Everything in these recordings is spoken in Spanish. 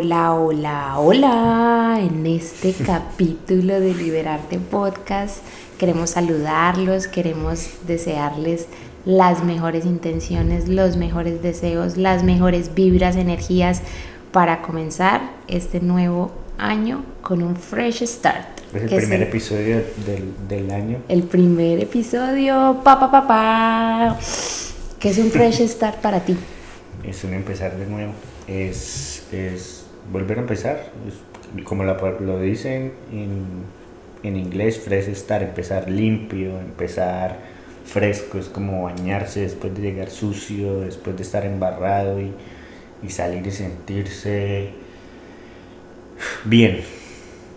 Hola, hola, hola. En este capítulo de Liberarte Podcast queremos saludarlos, queremos desearles las mejores intenciones, los mejores deseos, las mejores vibras, energías para comenzar este nuevo año con un fresh start. Es el primer episodio del, año. El primer episodio, papá, papá, pa, que es un fresh start para ti. Es un empezar de nuevo, es, es volver a empezar, como lo dicen en, en inglés, fresh start, empezar limpio, empezar fresco, es como bañarse después de llegar sucio, después de estar embarrado y, salir y sentirse bien.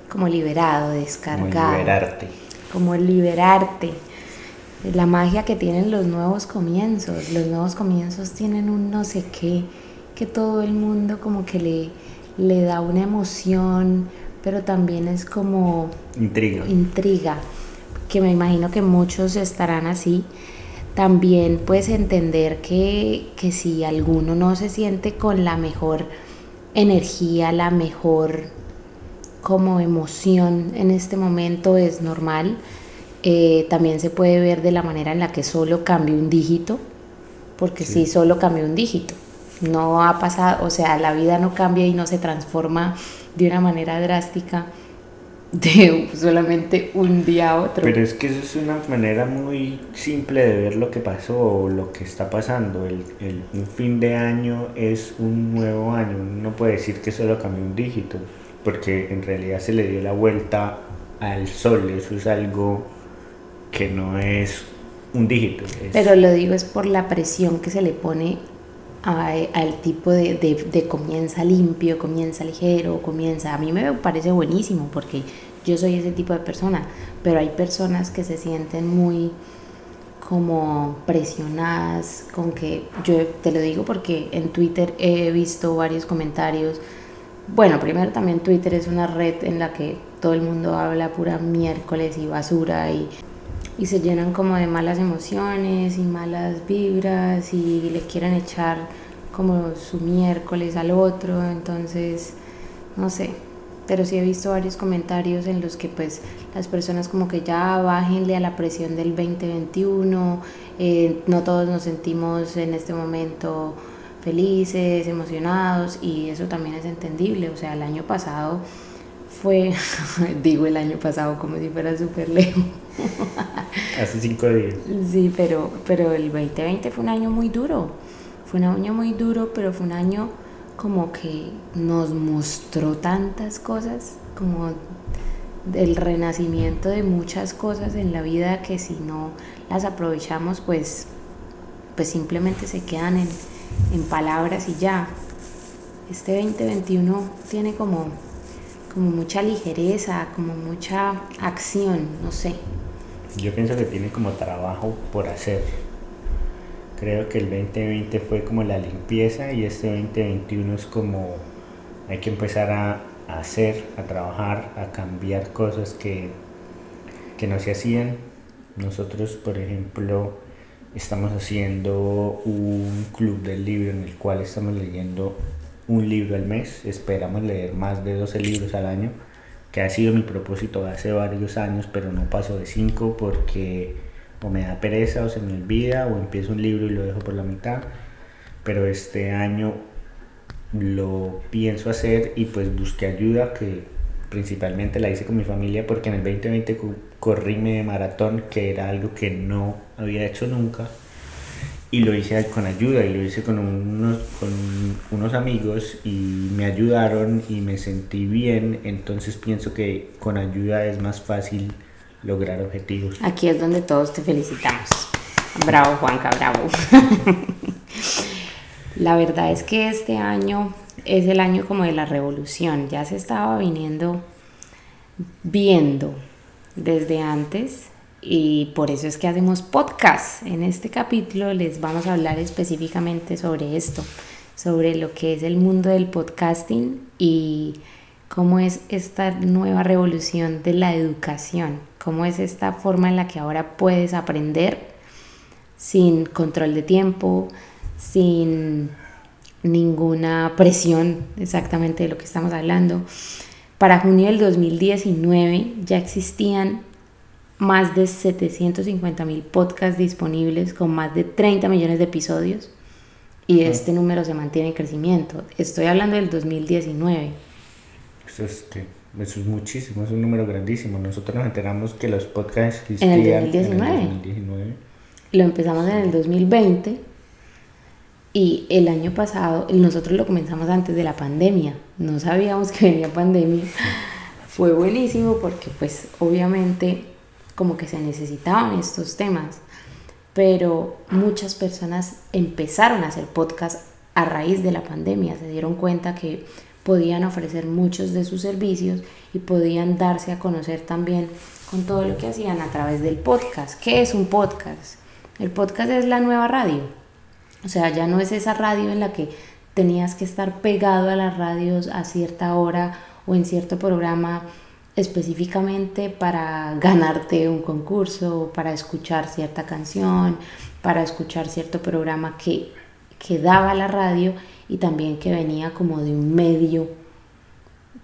Como liberado, descargado. Como liberarte. Como liberarte. La magia que tienen los nuevos comienzos. Los nuevos comienzos tienen un no sé qué que todo el mundo como que le, le da una emoción, pero también es como... Intriga. Intriga que me imagino que muchos estarán así, también puedes entender que, que si alguno no se siente con la mejor energía, la mejor como emoción en este momento es normal. Eh, también se puede ver de la manera en la que solo cambia un dígito, porque si solo cambia un dígito. No ha pasado, o sea, la vida no cambia y no se transforma de una manera drástica de solamente un día a otro. Pero es que eso es una manera muy simple de ver lo que pasó o lo que está pasando. El, el, un fin de año es un nuevo año. no puede decir que solo cambió un dígito, porque en realidad se le dio la vuelta al sol. Eso es algo que no es un dígito. Pero lo digo es por la presión que se le pone al tipo de, de, comienza limpio, comienza ligero, comienza... A mí me parece buenísimo porque yo soy ese tipo de persona, pero hay personas que se sienten muy como presionadas con que yo te lo digo porque en Twitter he visto varios comentarios. Bueno, primero también Twitter es una red en la que todo el mundo habla pura miércoles y basura y y se llenan como de malas emociones y malas vibras y le quieren echar como su miércoles al otro, entonces no sé, pero sí he visto varios comentarios en los que pues las personas como que ya bájenle a la presión del 2021, eh, no todos nos sentimos en este momento felices, emocionados y eso también es entendible, o sea, el año pasado fue, digo el año pasado como si fuera súper lejos. Hace cinco días. Sí, pero, pero el 2020 fue un año muy duro. Fue un año muy duro, pero fue un año como que nos mostró tantas cosas, como el renacimiento de muchas cosas en la vida que si no las aprovechamos, pues, pues simplemente se quedan en, en palabras y ya. Este 2021 tiene como como mucha ligereza, como mucha acción, no sé. Yo pienso que tiene como trabajo por hacer. Creo que el 2020 fue como la limpieza y este 2021 es como hay que empezar a, hacer, a trabajar, a cambiar cosas que, que no se hacían. Nosotros, por ejemplo, estamos haciendo un club del libro en el cual estamos leyendo un libro al mes, esperamos leer más de 12 libros al año, que ha sido mi propósito hace varios años, pero no paso de 5 porque o me da pereza o se me olvida o empiezo un libro y lo dejo por la mitad, pero este año lo pienso hacer y pues busqué ayuda que principalmente la hice con mi familia porque en el 2020 corrí mi maratón que era algo que no había hecho nunca y lo hice con ayuda y lo hice con unos, con unos amigos y me ayudaron y me sentí bien, entonces pienso que con ayuda es más fácil lograr objetivos. Aquí es donde todos te felicitamos. Bravo Juanca, bravo. la verdad es que este año es el año como de la revolución, ya se estaba viniendo viendo desde antes y por eso es que hacemos podcast. En este capítulo les vamos a hablar específicamente sobre esto, sobre lo que es el mundo del podcasting y cómo es esta nueva revolución de la educación, cómo es esta forma en la que ahora puedes aprender sin control de tiempo, sin ninguna presión exactamente de lo que estamos hablando. Para junio del 2019 ya existían más de 750 mil podcasts disponibles con más de 30 millones de episodios y este número se mantiene en crecimiento. Estoy hablando del 2019. Eso es, eso es muchísimo, es un número grandísimo. Nosotros nos enteramos que los podcasts existían en el 2019. En el 2019. Lo empezamos en el 2020 y el año pasado nosotros lo comenzamos antes de la pandemia. No sabíamos que venía pandemia. Fue buenísimo porque pues obviamente como que se necesitaban estos temas, pero muchas personas empezaron a hacer podcast a raíz de la pandemia, se dieron cuenta que podían ofrecer muchos de sus servicios y podían darse a conocer también con todo lo que hacían a través del podcast. ¿Qué es un podcast? El podcast es la nueva radio. O sea, ya no es esa radio en la que tenías que estar pegado a las radios a cierta hora o en cierto programa específicamente para ganarte un concurso, para escuchar cierta canción, para escuchar cierto programa que, que daba la radio y también que venía como de un medio,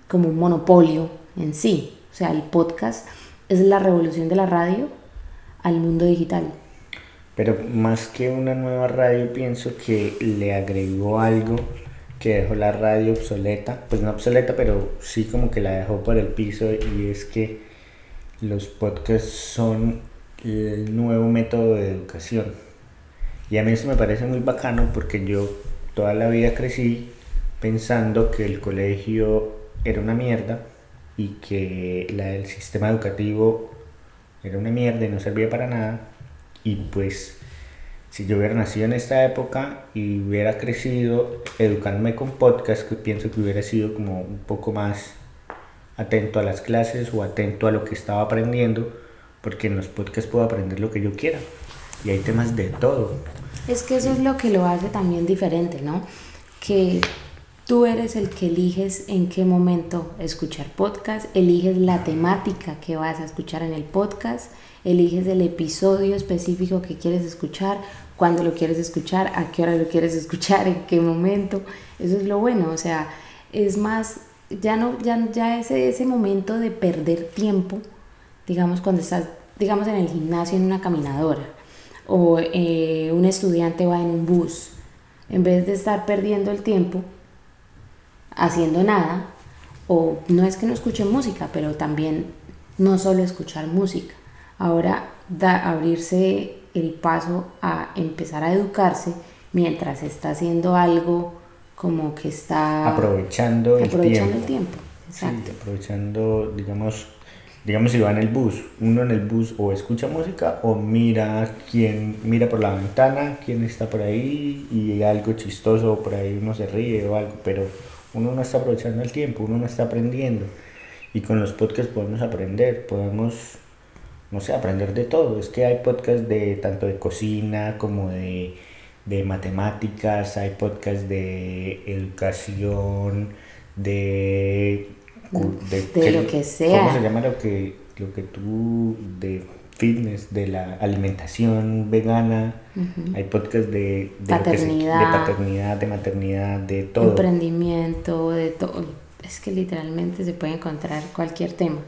como un monopolio en sí. O sea, el podcast es la revolución de la radio al mundo digital. Pero más que una nueva radio, pienso que le agregó algo que dejó la radio obsoleta, pues no obsoleta, pero sí como que la dejó por el piso y es que los podcasts son el nuevo método de educación. Y a mí eso me parece muy bacano porque yo toda la vida crecí pensando que el colegio era una mierda y que el sistema educativo era una mierda y no servía para nada. Y pues si yo hubiera nacido en esta época y hubiera crecido educándome con podcast, que pienso que hubiera sido como un poco más atento a las clases o atento a lo que estaba aprendiendo, porque en los podcasts puedo aprender lo que yo quiera y hay temas de todo. Es que eso es lo que lo hace también diferente, ¿no? Que tú eres el que eliges en qué momento escuchar podcast, eliges la temática que vas a escuchar en el podcast eliges el episodio específico que quieres escuchar, cuándo lo quieres escuchar, a qué hora lo quieres escuchar, en qué momento. Eso es lo bueno, o sea, es más, ya no, ya, ya ese, ese momento de perder tiempo, digamos, cuando estás, digamos, en el gimnasio, en una caminadora, o eh, un estudiante va en un bus, en vez de estar perdiendo el tiempo haciendo nada, o no es que no escuche música, pero también no solo escuchar música, Ahora da abrirse el paso a empezar a educarse mientras está haciendo algo como que está aprovechando, el, tiempo. el tiempo. Exacto. aprovechando, digamos, digamos si va en el bus, uno en el bus o escucha música o mira quién mira por la ventana, quién está por ahí y algo chistoso por ahí uno se ríe o algo, pero uno no está aprovechando el tiempo, uno no está aprendiendo. Y con los podcasts podemos aprender, podemos no sé, aprender de todo. Es que hay podcasts de tanto de cocina como de, matemáticas, hay podcasts de educación, de... de, lo que sea. ¿Cómo se llama lo que, lo que tú... de fitness, de la alimentación vegana, hay podcasts de, de paternidad. de paternidad, de maternidad, de todo. Emprendimiento, de todo. Es que literalmente se puede encontrar cualquier tema.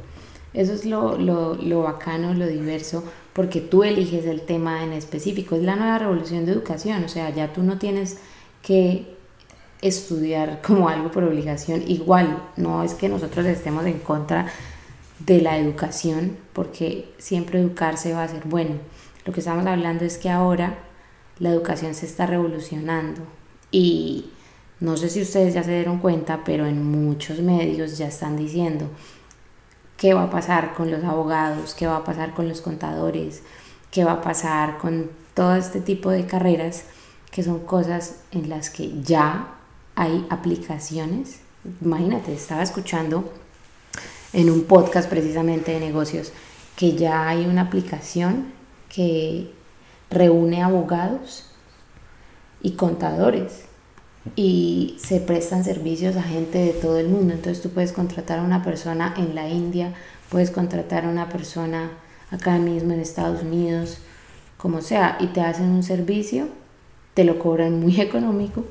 Eso es lo, lo, lo, bacano, lo diverso, porque tú eliges el tema en específico. Es la nueva revolución de educación, o sea, ya tú no tienes que estudiar como algo por obligación. Igual, no es que nosotros estemos en contra de la educación, porque siempre educarse va a ser bueno. Lo que estamos hablando es que ahora la educación se está revolucionando y no sé si ustedes ya se dieron cuenta, pero en muchos medios ya están diciendo qué va a pasar con los abogados, qué va a pasar con los contadores, qué va a pasar con todo este tipo de carreras que son cosas en las que ya hay aplicaciones. Imagínate, estaba escuchando en un podcast precisamente de negocios que ya hay una aplicación que reúne abogados y contadores y se prestan servicios a gente de todo el mundo. Entonces tú puedes contratar a una persona en la India, puedes contratar a una persona acá mismo en Estados Unidos, como sea, y te hacen un servicio, te lo cobran muy económico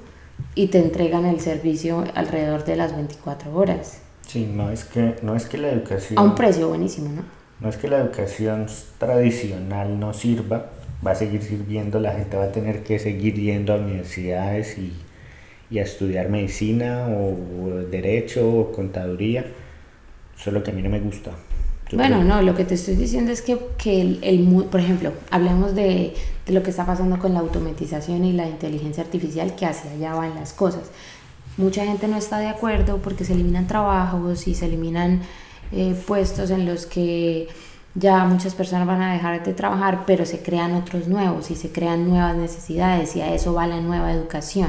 y te entregan el servicio alrededor de las 24 horas. Sí, no es que, no es que la educación... A un precio buenísimo, ¿no? No es que la educación tradicional no sirva, va a seguir sirviendo, la gente va a tener que seguir yendo a universidades y, a estudiar medicina o, derecho o contaduría, solo que a mí no me gusta. bueno, no, lo que te estoy diciendo es que, que el, el, por ejemplo, hablemos de, de, lo que está pasando con la automatización y la inteligencia artificial, que hacia allá van las cosas. Mucha gente no está de acuerdo porque se eliminan trabajos y se eliminan eh, puestos en los que ya muchas personas van a dejar de trabajar, pero se crean otros nuevos y se crean nuevas necesidades y a eso va la nueva educación,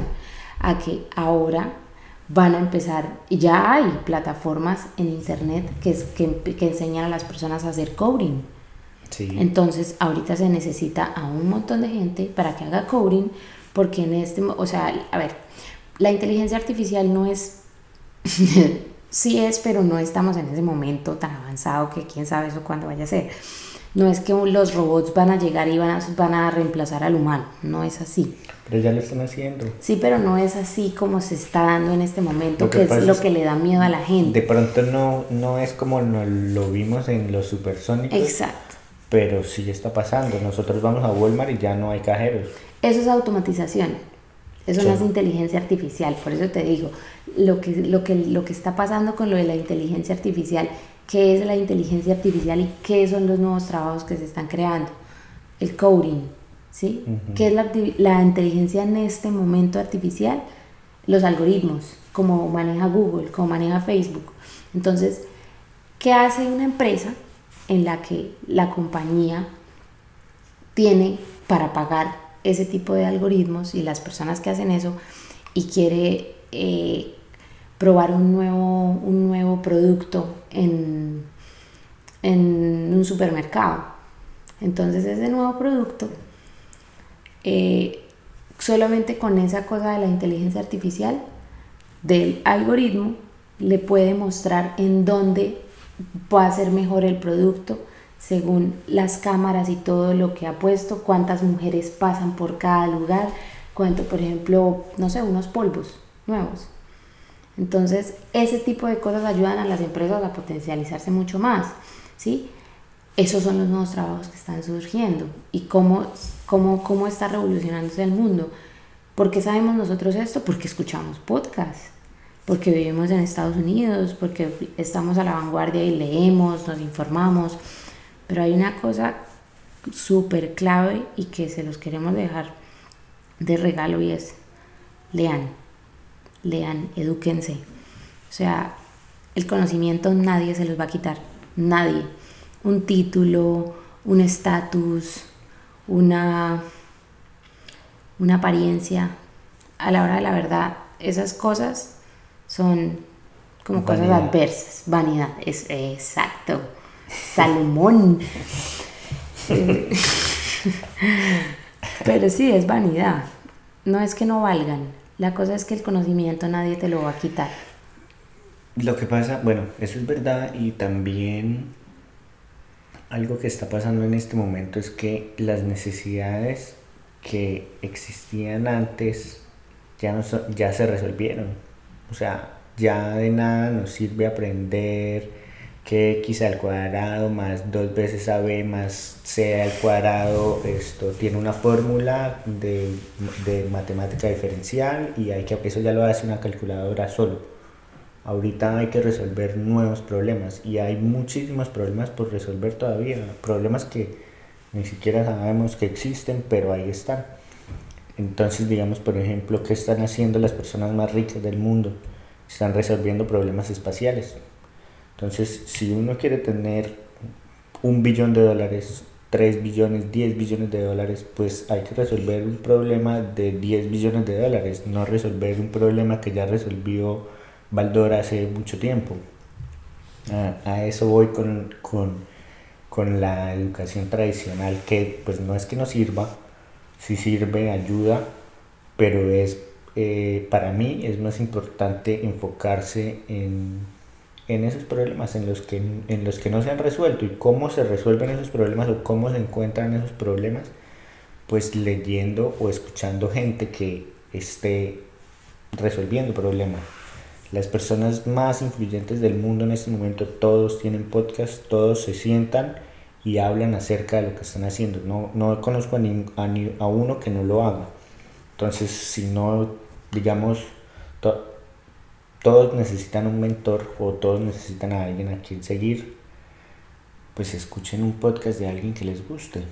a que ahora van a empezar, y ya hay plataformas en internet que, que, que enseñan a las personas a hacer coding. Entonces, ahorita se necesita a un montón de gente para que haga coding, porque en este, o sea, a ver, la inteligencia artificial no es Sí es, pero no estamos en ese momento tan avanzado que quién sabe eso cuándo vaya a ser. No es que los robots van a llegar y van a, van a reemplazar al humano, no es así. Pero ya lo están haciendo. Sí, pero no es así como se está dando en este momento, que, es lo que le da miedo a la gente. De pronto no, no es como lo vimos en los supersónicos. Exacto. Pero sí está pasando. Nosotros vamos a Walmart y ya no hay cajeros. Eso es automatización. Eso no es inteligencia artificial. Por eso te digo, lo que, lo, que, lo que está pasando con lo de la inteligencia artificial, qué es la inteligencia artificial y qué son los nuevos trabajos que se están creando. El coding, ¿sí? ¿Qué es la, la inteligencia en este momento artificial? Los algoritmos, como maneja Google, como maneja Facebook. Entonces, ¿qué hace una empresa en la que la compañía tiene para pagar ese tipo de algoritmos y las personas que hacen eso y quiere eh, probar un nuevo, un nuevo producto en, en un supermercado. Entonces ese nuevo producto, eh, solamente con esa cosa de la inteligencia artificial, del algoritmo, le puede mostrar en dónde va a ser mejor el producto según las cámaras y todo lo que ha puesto, cuántas mujeres pasan por cada lugar, cuánto, por ejemplo, no sé, unos polvos nuevos. Entonces, ese tipo de cosas ayudan a las empresas a potencializarse mucho más, ¿sí? Esos son los nuevos trabajos que están surgiendo y cómo, cómo, cómo está revolucionándose el mundo. ¿Por qué sabemos nosotros esto? Porque escuchamos podcasts, porque vivimos en Estados Unidos, porque estamos a la vanguardia y leemos, nos informamos. Pero hay una cosa súper clave y que se los queremos dejar de regalo y es lean lean, edúquense. O sea, el conocimiento nadie se los va a quitar, nadie. Un título, un estatus, una, una apariencia. A la hora de la verdad, esas cosas son como cosas adversas. Vanidad, es exacto. Salomón. Pero sí, es vanidad. No es que no valgan, la cosa es que el conocimiento nadie te lo va a quitar. Lo que pasa, bueno, eso es verdad y también algo que está pasando en este momento es que las necesidades que existían antes ya, no ya se resolvieron. O sea, ya de nada nos sirve aprender que x al cuadrado más dos veces ab más c al cuadrado esto tiene una fórmula de, de, matemática diferencial y hay que eso ya lo hace una calculadora solo. Ahorita hay que resolver nuevos problemas y hay muchísimos problemas por resolver todavía problemas que ni siquiera sabemos que existen pero ahí están. Entonces digamos por ejemplo qué están haciendo las personas más ricas del mundo están resolviendo problemas espaciales entonces, si uno quiere tener un billón de dólares 3 billones, 10 billones de dólares, pues hay que resolver un problema de 10 billones de dólares, no resolver un problema que ya resolvió Baldor hace mucho tiempo. A, eso voy con, con, la educación tradicional, que pues no es que no sirva, si sirve, ayuda, pero es eh, para mí es más importante enfocarse en en esos problemas en los, que, en los que no se han resuelto y cómo se resuelven esos problemas o cómo se encuentran esos problemas, pues leyendo o escuchando gente que esté resolviendo problemas. Las personas más influyentes del mundo en este momento, todos tienen podcast, todos se sientan y hablan acerca de lo que están haciendo. No, no conozco a, a, uno que no lo haga. Entonces, si no, digamos, todos necesitan un mentor o todos necesitan a alguien a quien seguir, pues escuchen un podcast de alguien que les guste.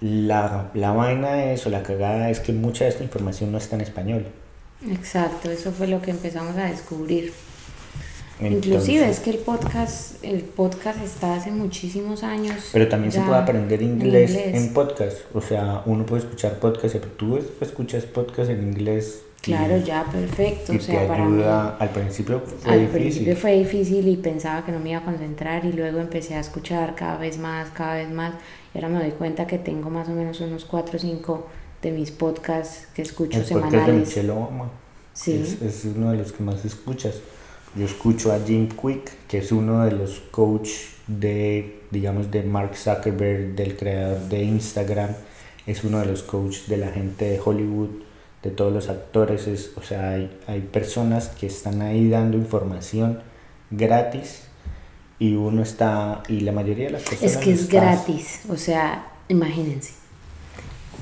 La, la vaina es o la cagada es que mucha de esta información no está en español. Exacto, eso fue lo que empezamos a descubrir. Inclusive es que el podcast, el podcast está hace muchísimos años. Pero también se puede aprender inglés en, inglés en, podcast. O sea, uno puede escuchar podcast, tú escuchas podcast en inglés Claro, ya, perfecto. o sea, para mí, al principio fue al difícil. principio fue difícil y pensaba que no me iba a concentrar y luego empecé a escuchar cada vez más, cada vez más. Y ahora me doy cuenta que tengo más o menos unos 4 o 5 de mis podcasts que escucho el semanales. de Sí. Es, es, uno de los que más escuchas. Yo escucho a Jim Quick, que es uno de los coaches de, digamos, de Mark Zuckerberg, del creador de Instagram. Es uno de los coaches de la gente de Hollywood de todos los actores, es, o sea, hay, hay personas que están ahí dando información gratis y uno está, y la mayoría de las personas... Es que es gratis, o sea, imagínense.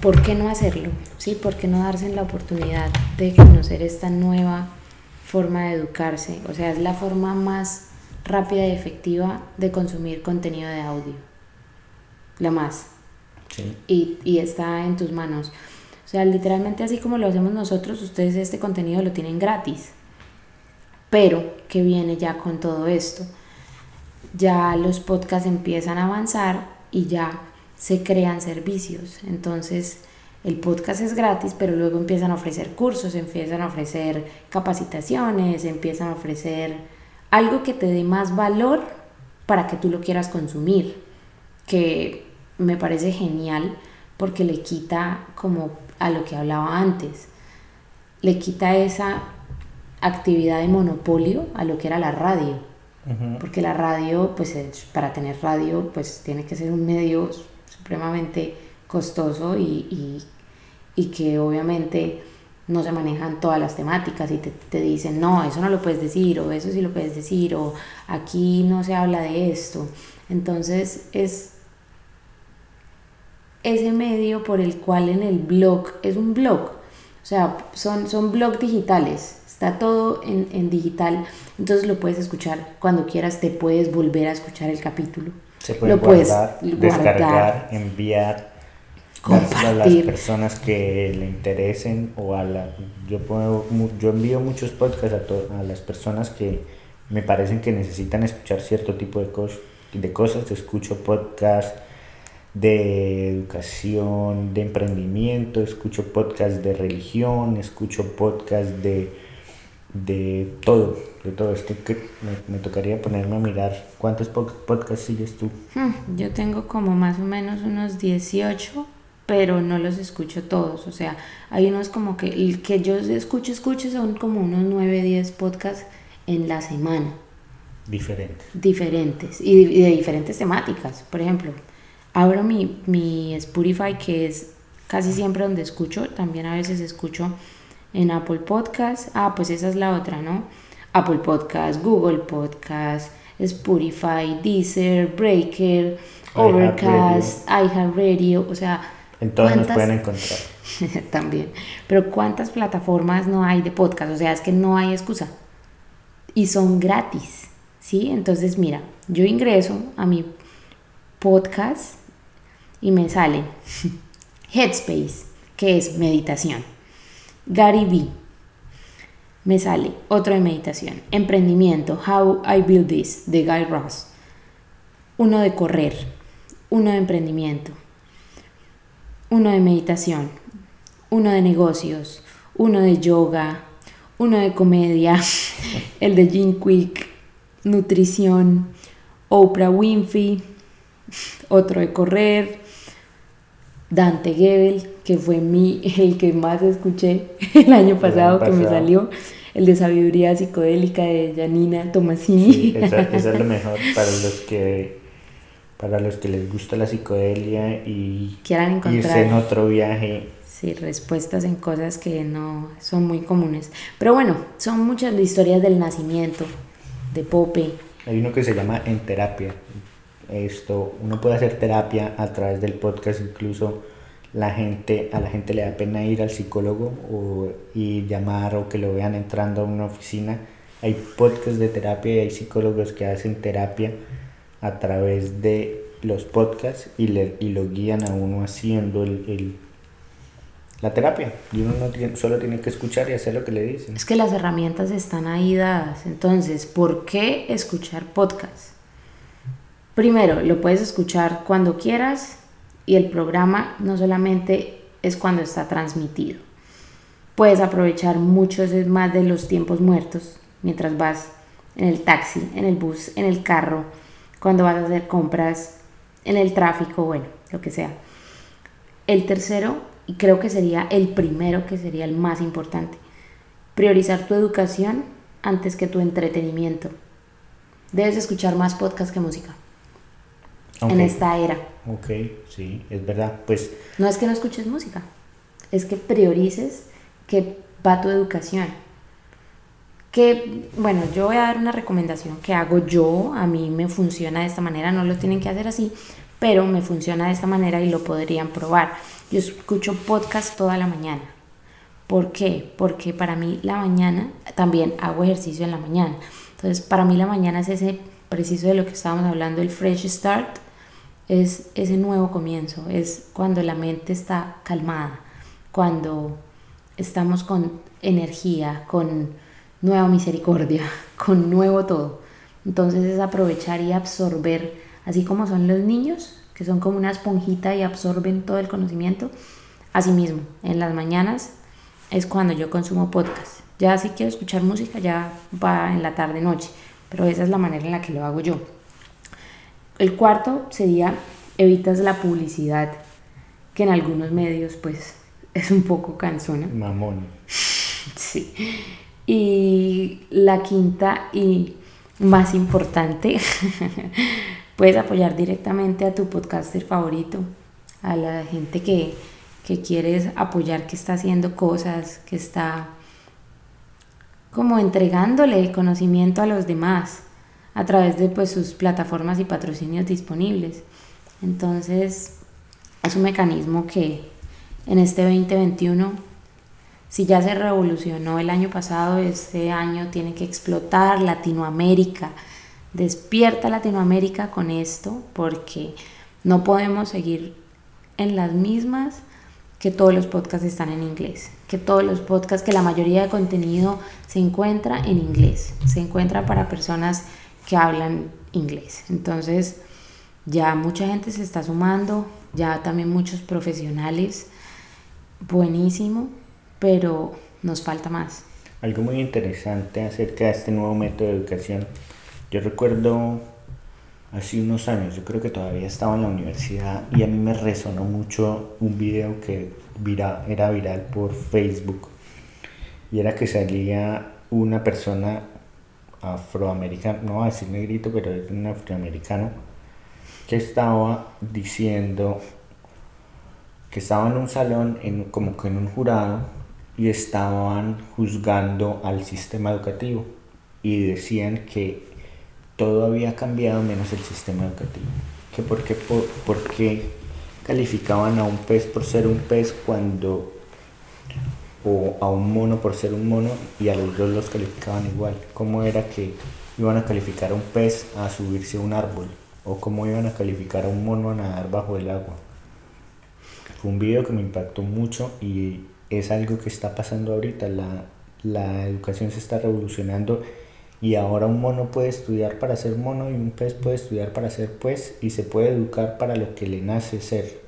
¿Por qué no hacerlo? ¿Sí? ¿Por qué no darse la oportunidad de conocer esta nueva forma de educarse? O sea, es la forma más rápida y efectiva de consumir contenido de audio. La más. Sí. Y, y está en tus manos. O sea, literalmente así como lo hacemos nosotros, ustedes este contenido lo tienen gratis. Pero, ¿qué viene ya con todo esto? Ya los podcasts empiezan a avanzar y ya se crean servicios. Entonces, el podcast es gratis, pero luego empiezan a ofrecer cursos, empiezan a ofrecer capacitaciones, empiezan a ofrecer algo que te dé más valor para que tú lo quieras consumir, que me parece genial porque le quita como a lo que hablaba antes. Le quita esa actividad de monopolio a lo que era la radio. Porque la radio, pues para tener radio, pues tiene que ser un medio supremamente costoso y, que obviamente no se manejan todas las temáticas y te, te, dicen, no, eso no lo puedes decir, o eso sí lo puedes decir, o aquí no se habla de esto. Entonces es ese medio por el cual en el blog es un blog. O sea, son, son blogs digitales, está todo en, en digital, entonces lo puedes escuchar cuando quieras, te puedes volver a escuchar el capítulo. Se puede lo guardar, puedes descargar, enviar, compartir. a las personas que le interesen o a la... Yo, puedo, yo envío muchos podcasts a, a las personas que me parecen que necesitan escuchar cierto tipo de, cosas de cosas. Escucho podcasts de educación, de emprendimiento, escucho podcasts de religión, escucho podcasts de, de todo, de todo esto. Que me, tocaría ponerme a mirar cuántos podcasts sigues tú. Hmm, yo tengo como más o menos unos 18, pero no los escucho todos. O sea, hay unos como que el que yo escucho, escucho son como unos 9, 10 podcasts en la semana. Diferentes. Diferentes y de diferentes temáticas. Por ejemplo, abro mi, mi Spotify, que es casi siempre donde escucho, también a veces escucho en Apple Podcast. Ah, pues esa es la otra, ¿no? Apple Podcast, Google Podcast, Spotify, Deezer, Breaker, Overcast, iHeartRadio, o sea... En todas nos pueden encontrar. también. Pero ¿cuántas plataformas no hay de podcast? O sea, es que no hay excusa. Y son gratis, ¿sí? Entonces, mira, yo ingreso a mi podcast y me sale Headspace, que es meditación. Gary Vee, me sale otro de meditación. Emprendimiento, How I Build This, de Guy Ross. Uno de correr, uno de emprendimiento, uno de meditación, uno de negocios, uno de yoga, uno de comedia, el de Jim Quick, nutrición, Oprah Winfrey, otro de correr, Dante Gebel, que fue mi, el que más escuché el año pasado, que me salió, el de sabiduría psicodélica de Janina Tomasini. Sí, esa, es lo mejor para los que para los que les gusta la psicodelia y quieran encontrar irse en otro viaje. Sí, respuestas en cosas que no son muy comunes. Pero bueno, son muchas historias del nacimiento, de Pope. Hay uno que se llama En Terapia. Esto, uno puede hacer terapia a través del podcast, incluso la gente, a la gente le da pena ir al psicólogo o, y llamar o que lo vean entrando a una oficina. Hay podcasts de terapia y hay psicólogos que hacen terapia a través de los podcasts y, le, y lo guían a uno haciendo el, la terapia. Y uno no solo tiene que escuchar y hacer lo que le dicen. Es que las herramientas están ahí dadas. Entonces, ¿por qué escuchar podcasts? Primero, lo puedes escuchar cuando quieras y el programa no solamente es cuando está transmitido. Puedes aprovechar muchos más de los tiempos muertos mientras vas en el taxi, en el bus, en el carro, cuando vas a hacer compras, en el tráfico, bueno, lo que sea. El tercero, y creo que sería el primero, que sería el más importante, priorizar tu educación antes que tu entretenimiento. Debes escuchar más podcast que música en esta era. Ok, sí, es verdad. Pues no es que no escuches música, es que priorices que va tu educación. Que, bueno, yo voy a dar una recomendación que hago yo, a mí me funciona de esta manera, no lo tienen que hacer así, pero me funciona de esta manera y lo podrían probar. Yo escucho podcast toda la mañana. ¿Por qué? Porque para mí la mañana, también hago ejercicio en la mañana. Entonces, para mí la mañana es ese preciso de lo que estábamos hablando, el fresh start, es ese nuevo comienzo, es cuando la mente está calmada, cuando estamos con energía, con nueva misericordia, con nuevo todo. Entonces es aprovechar y absorber, así como son los niños, que son como una esponjita y absorben todo el conocimiento. Asimismo, en las mañanas es cuando yo consumo podcast. Ya si quiero escuchar música, ya va en la tarde noche, pero esa es la manera en la que lo hago yo. El cuarto sería evitas la publicidad, que en algunos medios pues es un poco cansona. Mamón. Sí. Y la quinta y más importante, puedes apoyar directamente a tu podcaster favorito, a la gente que, que quieres apoyar, que está haciendo cosas, que está como entregándole conocimiento a los demás a través de pues, sus plataformas y patrocinios disponibles. Entonces, es un mecanismo que en este 2021, si ya se revolucionó el año pasado, este año tiene que explotar Latinoamérica. Despierta Latinoamérica con esto porque no podemos seguir en las mismas que todos los podcasts están en inglés, que todos los podcasts, que la mayoría de contenido se encuentra en inglés, se encuentra para personas que hablan inglés. Entonces, ya mucha gente se está sumando, ya también muchos profesionales, buenísimo, pero nos falta más. Algo muy interesante acerca de este nuevo método de educación. Yo recuerdo hace unos años, yo creo que todavía estaba en la universidad y a mí me resonó mucho un video que era viral por Facebook y era que salía una persona afroamericana, no voy a decir negrito, pero es un afroamericano, que estaba diciendo que estaba en un salón, en, como que en un jurado, y estaban juzgando al sistema educativo y decían que todo había cambiado menos el sistema educativo. Que por qué, por qué calificaban a un pez por ser un pez cuando a un mono por ser un mono y a los dos los calificaban igual. ¿Cómo era que iban a calificar a un pez a subirse a un árbol? ¿O cómo iban a calificar a un mono a nadar bajo el agua? Fue un video que me impactó mucho y es algo que está pasando ahorita. La, la educación se está revolucionando Y ahora un mono puede estudiar para ser mono y un pez puede estudiar para ser pez y se puede educar para lo que le nace ser,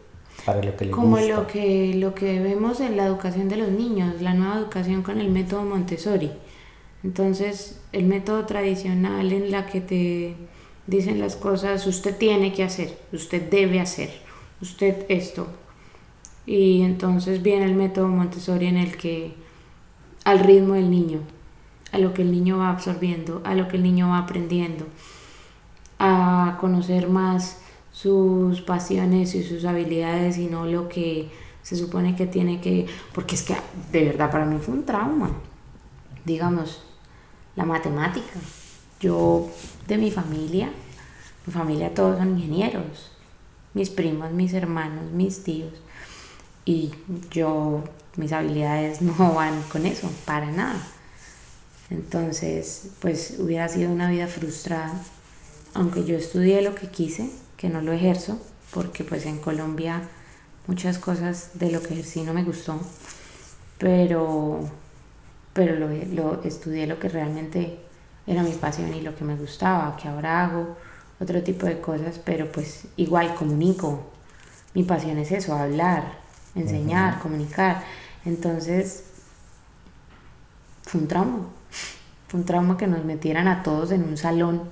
para lo que le Como gusta. lo que, lo que vemos en la educación de los niños, la nueva educación con el método Montessori. Entonces, el método tradicional en la que te dicen las cosas, usted tiene que hacer, usted debe hacer, usted esto. Y entonces viene el método Montessori en el que al ritmo del niño, a lo que el niño va absorbiendo, a lo que el niño va aprendiendo, a conocer más sus pasiones y sus habilidades y no lo que se supone que tiene que, porque es que de verdad para mí fue un trauma, digamos, la matemática. Yo de mi familia, mi familia todos son ingenieros, mis primos, mis hermanos, mis tíos, y yo, mis habilidades no van con eso, para nada. Entonces, pues hubiera sido una vida frustrada, aunque yo estudié lo que quise, que no lo ejerzo, porque pues en Colombia muchas cosas de lo que ejercí no me gustó, pero, pero lo, lo estudié lo que realmente era mi pasión y lo que me gustaba, que ahora hago otro tipo de cosas, pero pues igual comunico. Mi pasión es eso, hablar, enseñar, comunicar. Entonces, fue un trauma. Fue un trauma que nos metieran a todos en un salón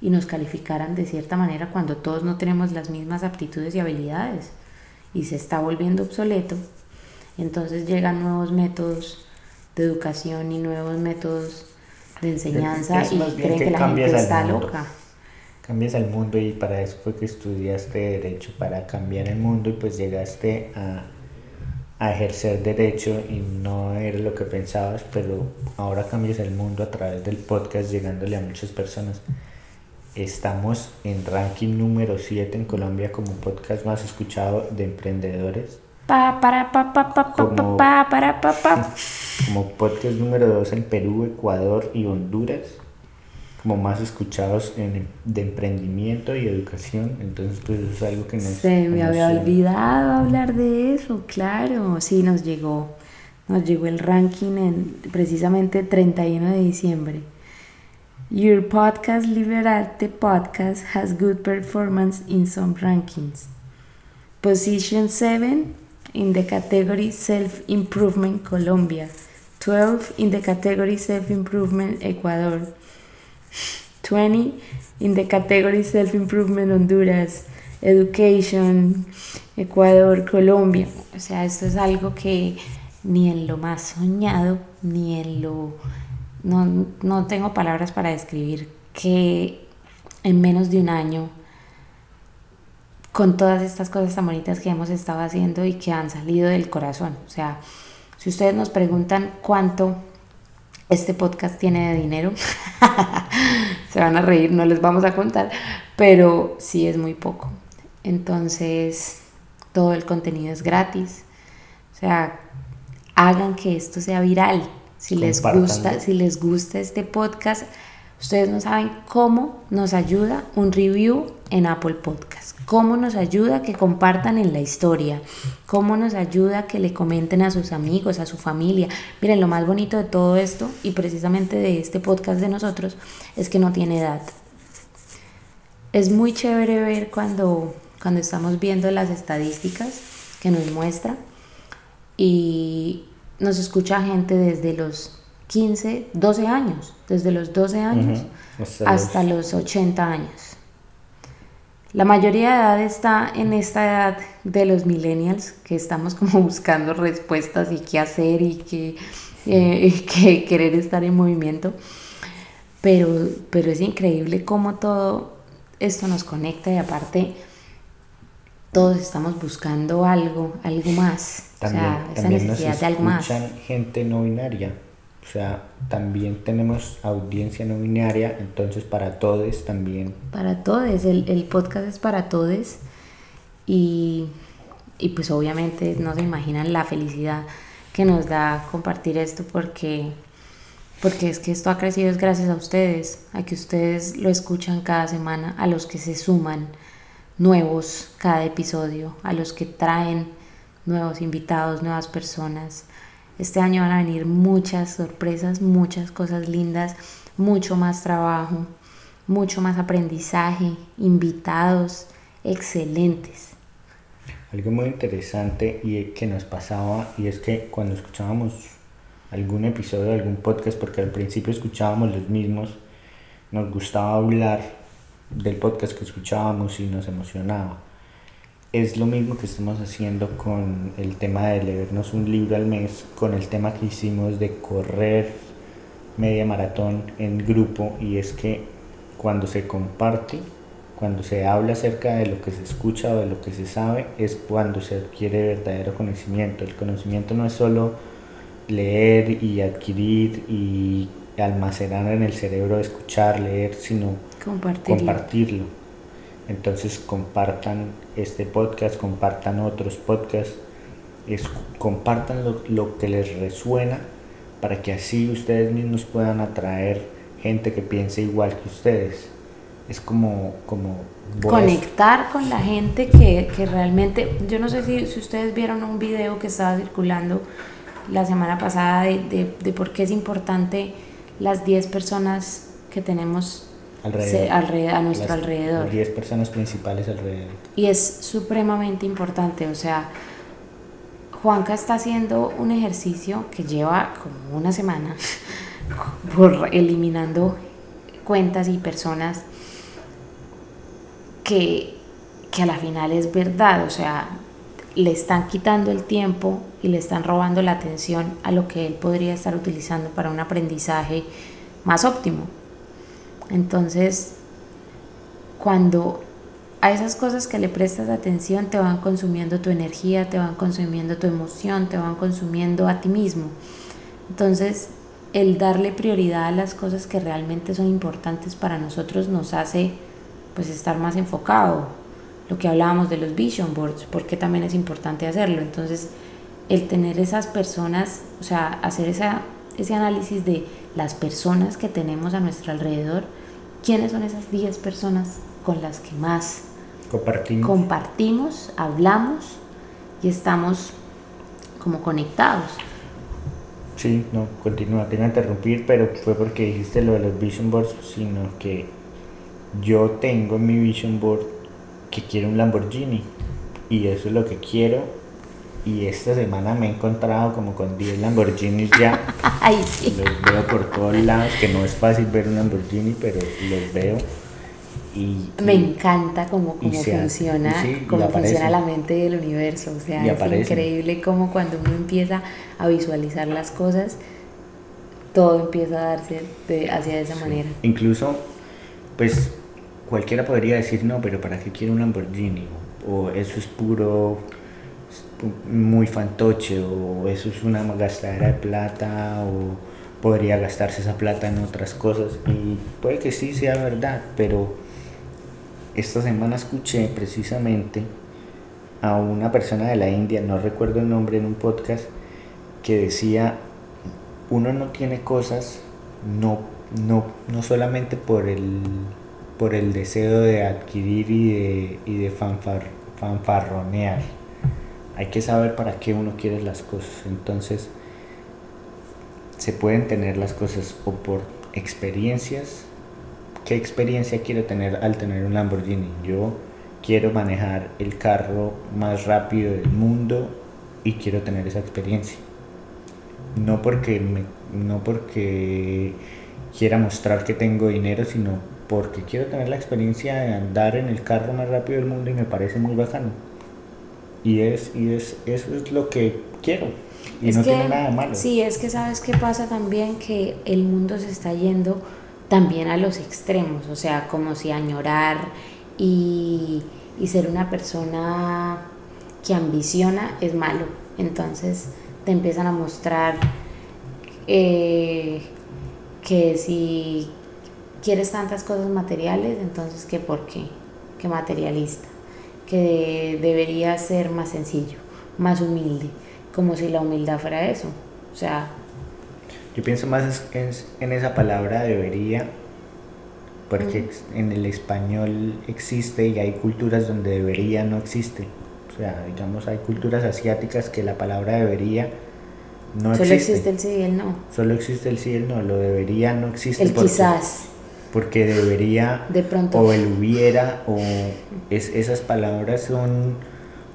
y nos calificaran de cierta manera cuando todos no tenemos las mismas aptitudes y habilidades. Y se está volviendo obsoleto. Entonces llegan nuevos métodos de educación y nuevos métodos de enseñanza y creen que que la gente está mundo. loca. Cambias al mundo y para eso fue que estudiaste derecho, para cambiar el mundo y pues llegaste a, a ejercer derecho y no era lo que pensabas, pero ahora cambias el mundo a través del podcast llegándole a muchas personas. Estamos en ranking número 7 en Colombia como podcast más escuchado de emprendedores, Pa, para, pa, pa, pa, pa, pa, Como- pa, para, pa, pa. como podcast número 2 en Perú, Ecuador y Honduras, como más escuchados en, de emprendimiento y educación, entonces pues eso es algo que nos... Se me había olvidado hablar de eso, claro. Sí, nos llegó. Nos llegó el ranking en precisamente 31 de diciembre. Your podcast Liberate podcast has good performance in some rankings. Position 7 in the category Self Improvement Colombia. 12 in the category Self Improvement Ecuador. 20 in the category Self Improvement Honduras, Education, Ecuador, Colombia. O sea, esto es algo que ni en lo más soñado, ni en lo... No, no tengo palabras para describir que en menos de un año, con todas estas cosas tan bonitas que hemos estado haciendo y que han salido del corazón. O sea, si ustedes nos preguntan cuánto este podcast tiene de dinero, se van a reír, no les vamos a contar, pero sí es muy poco. Entonces, todo el contenido es gratis. O sea, hagan que esto sea viral. Si les gusta, si les gusta este podcast, ustedes no saben cómo nos ayuda un review en Apple Podcast. Cómo nos ayuda que compartan en la historia. Cómo nos ayuda que le comenten a sus amigos, a su familia. Miren, lo más bonito de todo esto y precisamente de este podcast de nosotros es que no tiene edad. Es muy chévere ver cuando, cuando estamos viendo las estadísticas que nos muestra y nos escucha gente desde los 15, 12 años, desde los 12 años hasta hasta los 80 años. La mayoría de edad está en esta edad de los millennials, que estamos como buscando respuestas y qué hacer y qué, eh, y qué querer estar en movimiento. Pero, pero es increíble cómo todo esto nos conecta y aparte todos estamos buscando algo, algo más. También, o sea, esa también nos necesidad de algo más. escuchan gente no binaria. O sea, también tenemos audiencia no binaria, entonces para todos también. Para todos, el, el podcast es para todos y, y pues obviamente no se imaginan la felicidad que nos da compartir esto porque, porque es que esto ha crecido es gracias a ustedes, a que ustedes lo escuchan cada semana, a los que se suman nuevos cada episodio, a los que traen nuevos invitados, nuevas personas. Este año van a venir muchas sorpresas, muchas cosas lindas, mucho más trabajo, mucho más aprendizaje, invitados excelentes. Algo muy interesante y que nos pasaba y es que cuando escuchábamos algún episodio de algún podcast, porque al principio escuchábamos los mismos, nos gustaba hablar del podcast que escuchábamos y nos emocionaba. Es lo mismo que estamos haciendo con el tema de leernos un libro al mes, con el tema que hicimos de correr media maratón en grupo y es que cuando se comparte, cuando se habla acerca de lo que se escucha o de lo que se sabe, es cuando se adquiere verdadero conocimiento. El conocimiento no es solo leer y adquirir y almacenar en el cerebro, escuchar, leer, sino compartirlo. Entonces compartan este podcast, compartan otros podcasts, compartan lo, lo, que les resuena para que así ustedes mismos puedan atraer gente que piense igual que ustedes. Es como, como conectar con la gente que, que realmente, yo no sé si, si ustedes vieron un video que estaba circulando la semana pasada de, de, por qué es importante las 10 personas que tenemos alrededor, a nuestro alrededor. Las 10 personas principales alrededor. Y es supremamente importante, o sea, Juanca está haciendo un ejercicio que lleva como una semana por eliminando cuentas y personas que, que a la final es verdad, o sea, le están quitando el tiempo y le están robando la atención a lo que él podría estar utilizando para un aprendizaje más óptimo. Entonces, cuando a esas cosas que le prestas atención te van consumiendo tu energía, te van consumiendo tu emoción, te van consumiendo a ti mismo. Entonces, el darle prioridad a las cosas que realmente son importantes para nosotros nos hace pues estar más enfocado, lo que hablábamos de los vision boards, porque también es importante hacerlo. Entonces, el tener esas personas, o sea, hacer esa, ese análisis de las personas que tenemos a nuestro alrededor, quiénes son esas 10 personas con las que más compartimos, compartimos hablamos y estamos como conectados. Sí, no, continúa, tengo que interrumpir, pero fue porque dijiste lo de los vision boards, sino que yo tengo en mi vision board que quiero un Lamborghini. Y eso es lo que quiero. Y esta semana me he encontrado como con 10 Lamborghinis ya. Ay, sí. los veo por todos lados que no es fácil ver un Lamborghini pero los veo. Y, me encanta cómo, cómo funciona cómo funciona la mente del universo. O sea es increíble cómo cuando uno empieza a visualizar las cosas todo empieza a darse hacia esa manera. Incluso pues cualquiera podría decir, no, pero ¿para qué quiero un Lamborghini? O eso es puro, muy fantoche, o eso es una gastadera de plata, o podría gastarse esa plata en otras cosas. Y puede que sí sea verdad, pero esta semana escuché precisamente a una persona de la India, no recuerdo el nombre en un podcast, que decía, uno no tiene cosas no, no, no solamente por el por el deseo de adquirir y de, y de fanfarronear. Hay que saber para qué uno quiere las cosas. Entonces, se pueden tener las cosas o por experiencias. ¿Qué experiencia quiero tener al tener un Lamborghini? Yo quiero manejar el carro más rápido del mundo y quiero tener esa experiencia. No porque, me, no porque quiera mostrar que tengo dinero, sino porque quiero tener la experiencia de andar en el carro más rápido del mundo y me parece muy bacano. Y, es, y es, eso es lo que quiero. Y no tiene nada malo. Sí, es que sabes qué pasa también, que el mundo se está yendo también a los extremos, o sea, como si añorar y, y ser una persona que ambiciona es malo. Entonces te empiezan a mostrar eh, que si quieres tantas cosas materiales, entonces ¿qué por qué? ¿Qué materialista? Que debería ser más sencillo, más humilde, como si la humildad fuera eso. O sea... Yo pienso más en, esa palabra debería, porque en el español existe y hay culturas donde debería no existe. O sea, digamos, hay culturas asiáticas que la palabra debería no Solo existe. existe el sí y el no. Solo existe el sí y el no. Lo debería no existe. El porque- quizás, Porque debería de pronto. o el hubiera o es, esas palabras son,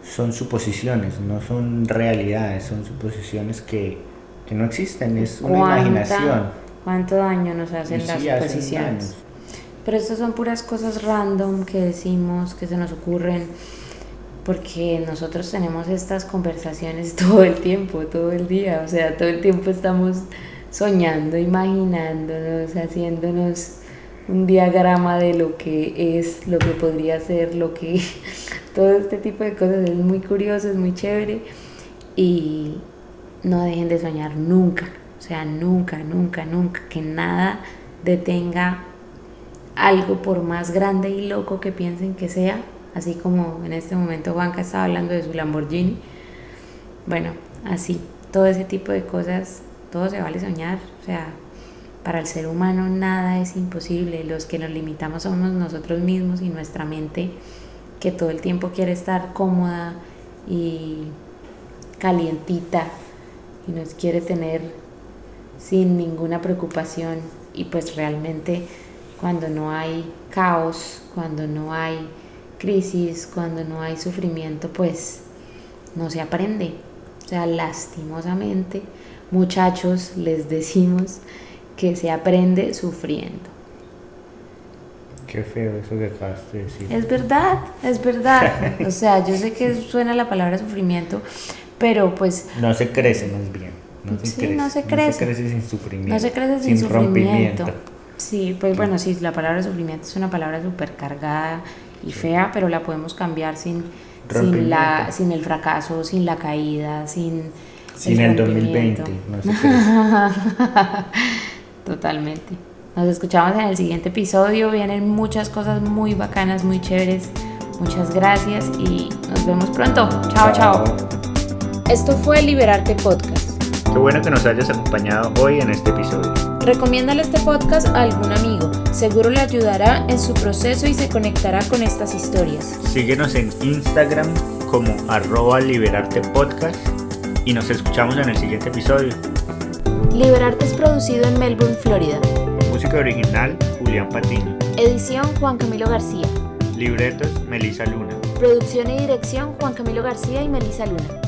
son suposiciones, no son realidades, son suposiciones que, que no existen, es una ¿Cuánta- imaginación. ¿Cuánto daño nos hacen Y las sí, suposiciones? Pero estas son puras cosas random que decimos, que se nos ocurren, porque nosotros tenemos estas conversaciones todo el tiempo, todo el día, o sea, todo el tiempo estamos soñando, imaginándonos, haciéndonos un diagrama de lo que es, lo que podría ser, lo que... todo este tipo de cosas es muy curioso, es muy chévere y no dejen de soñar nunca, o sea, nunca, nunca, nunca, que nada detenga algo por más grande y loco que piensen que sea, así como en este momento Juanca estaba hablando de su Lamborghini. Bueno, así, todo ese tipo de cosas, todo se vale soñar, o sea, para el ser humano nada es imposible, los que nos limitamos somos nosotros mismos y nuestra mente que todo el tiempo quiere estar cómoda y calientita y nos quiere tener sin ninguna preocupación y pues realmente cuando no hay caos, cuando no hay crisis, cuando no hay sufrimiento, pues no se aprende. O sea, lastimosamente, muchachos, les decimos que se aprende sufriendo. Qué feo eso que acabas de decir. Es verdad, es verdad. O sea, yo sé que suena la palabra sufrimiento, pero pues No se crece más bien. No se Sí, crece. no se crece. sin sufrimiento. no se crece sin, sufrimiento. rompimiento. Sí, pues bueno, sí, la palabra sufrimiento es una palabra súper cargada y fea, pero la podemos cambiar sin, sin, la, sin el fracaso, sin la caída, sin, Sin el 2020. rompimiento. No se crece. Totalmente. Nos escuchamos en el siguiente episodio. Vienen muchas cosas muy bacanas, muy chéveres. Muchas gracias y nos vemos pronto. Chao, chao. Esto fue Liberarte Podcast. Qué bueno que nos hayas acompañado hoy en este episodio. Recomiéndale este podcast a algún amigo. Seguro le ayudará en su proceso y se conectará con estas historias. Síguenos en Instagram como arroba liberarte podcast y nos escuchamos en el siguiente episodio. Liberarte es producido en Melbourne, Florida. Música original Julián Patiño. Edición Juan Camilo García. Libretos Melissa Luna. Producción y dirección Juan Camilo García y Melisa Luna.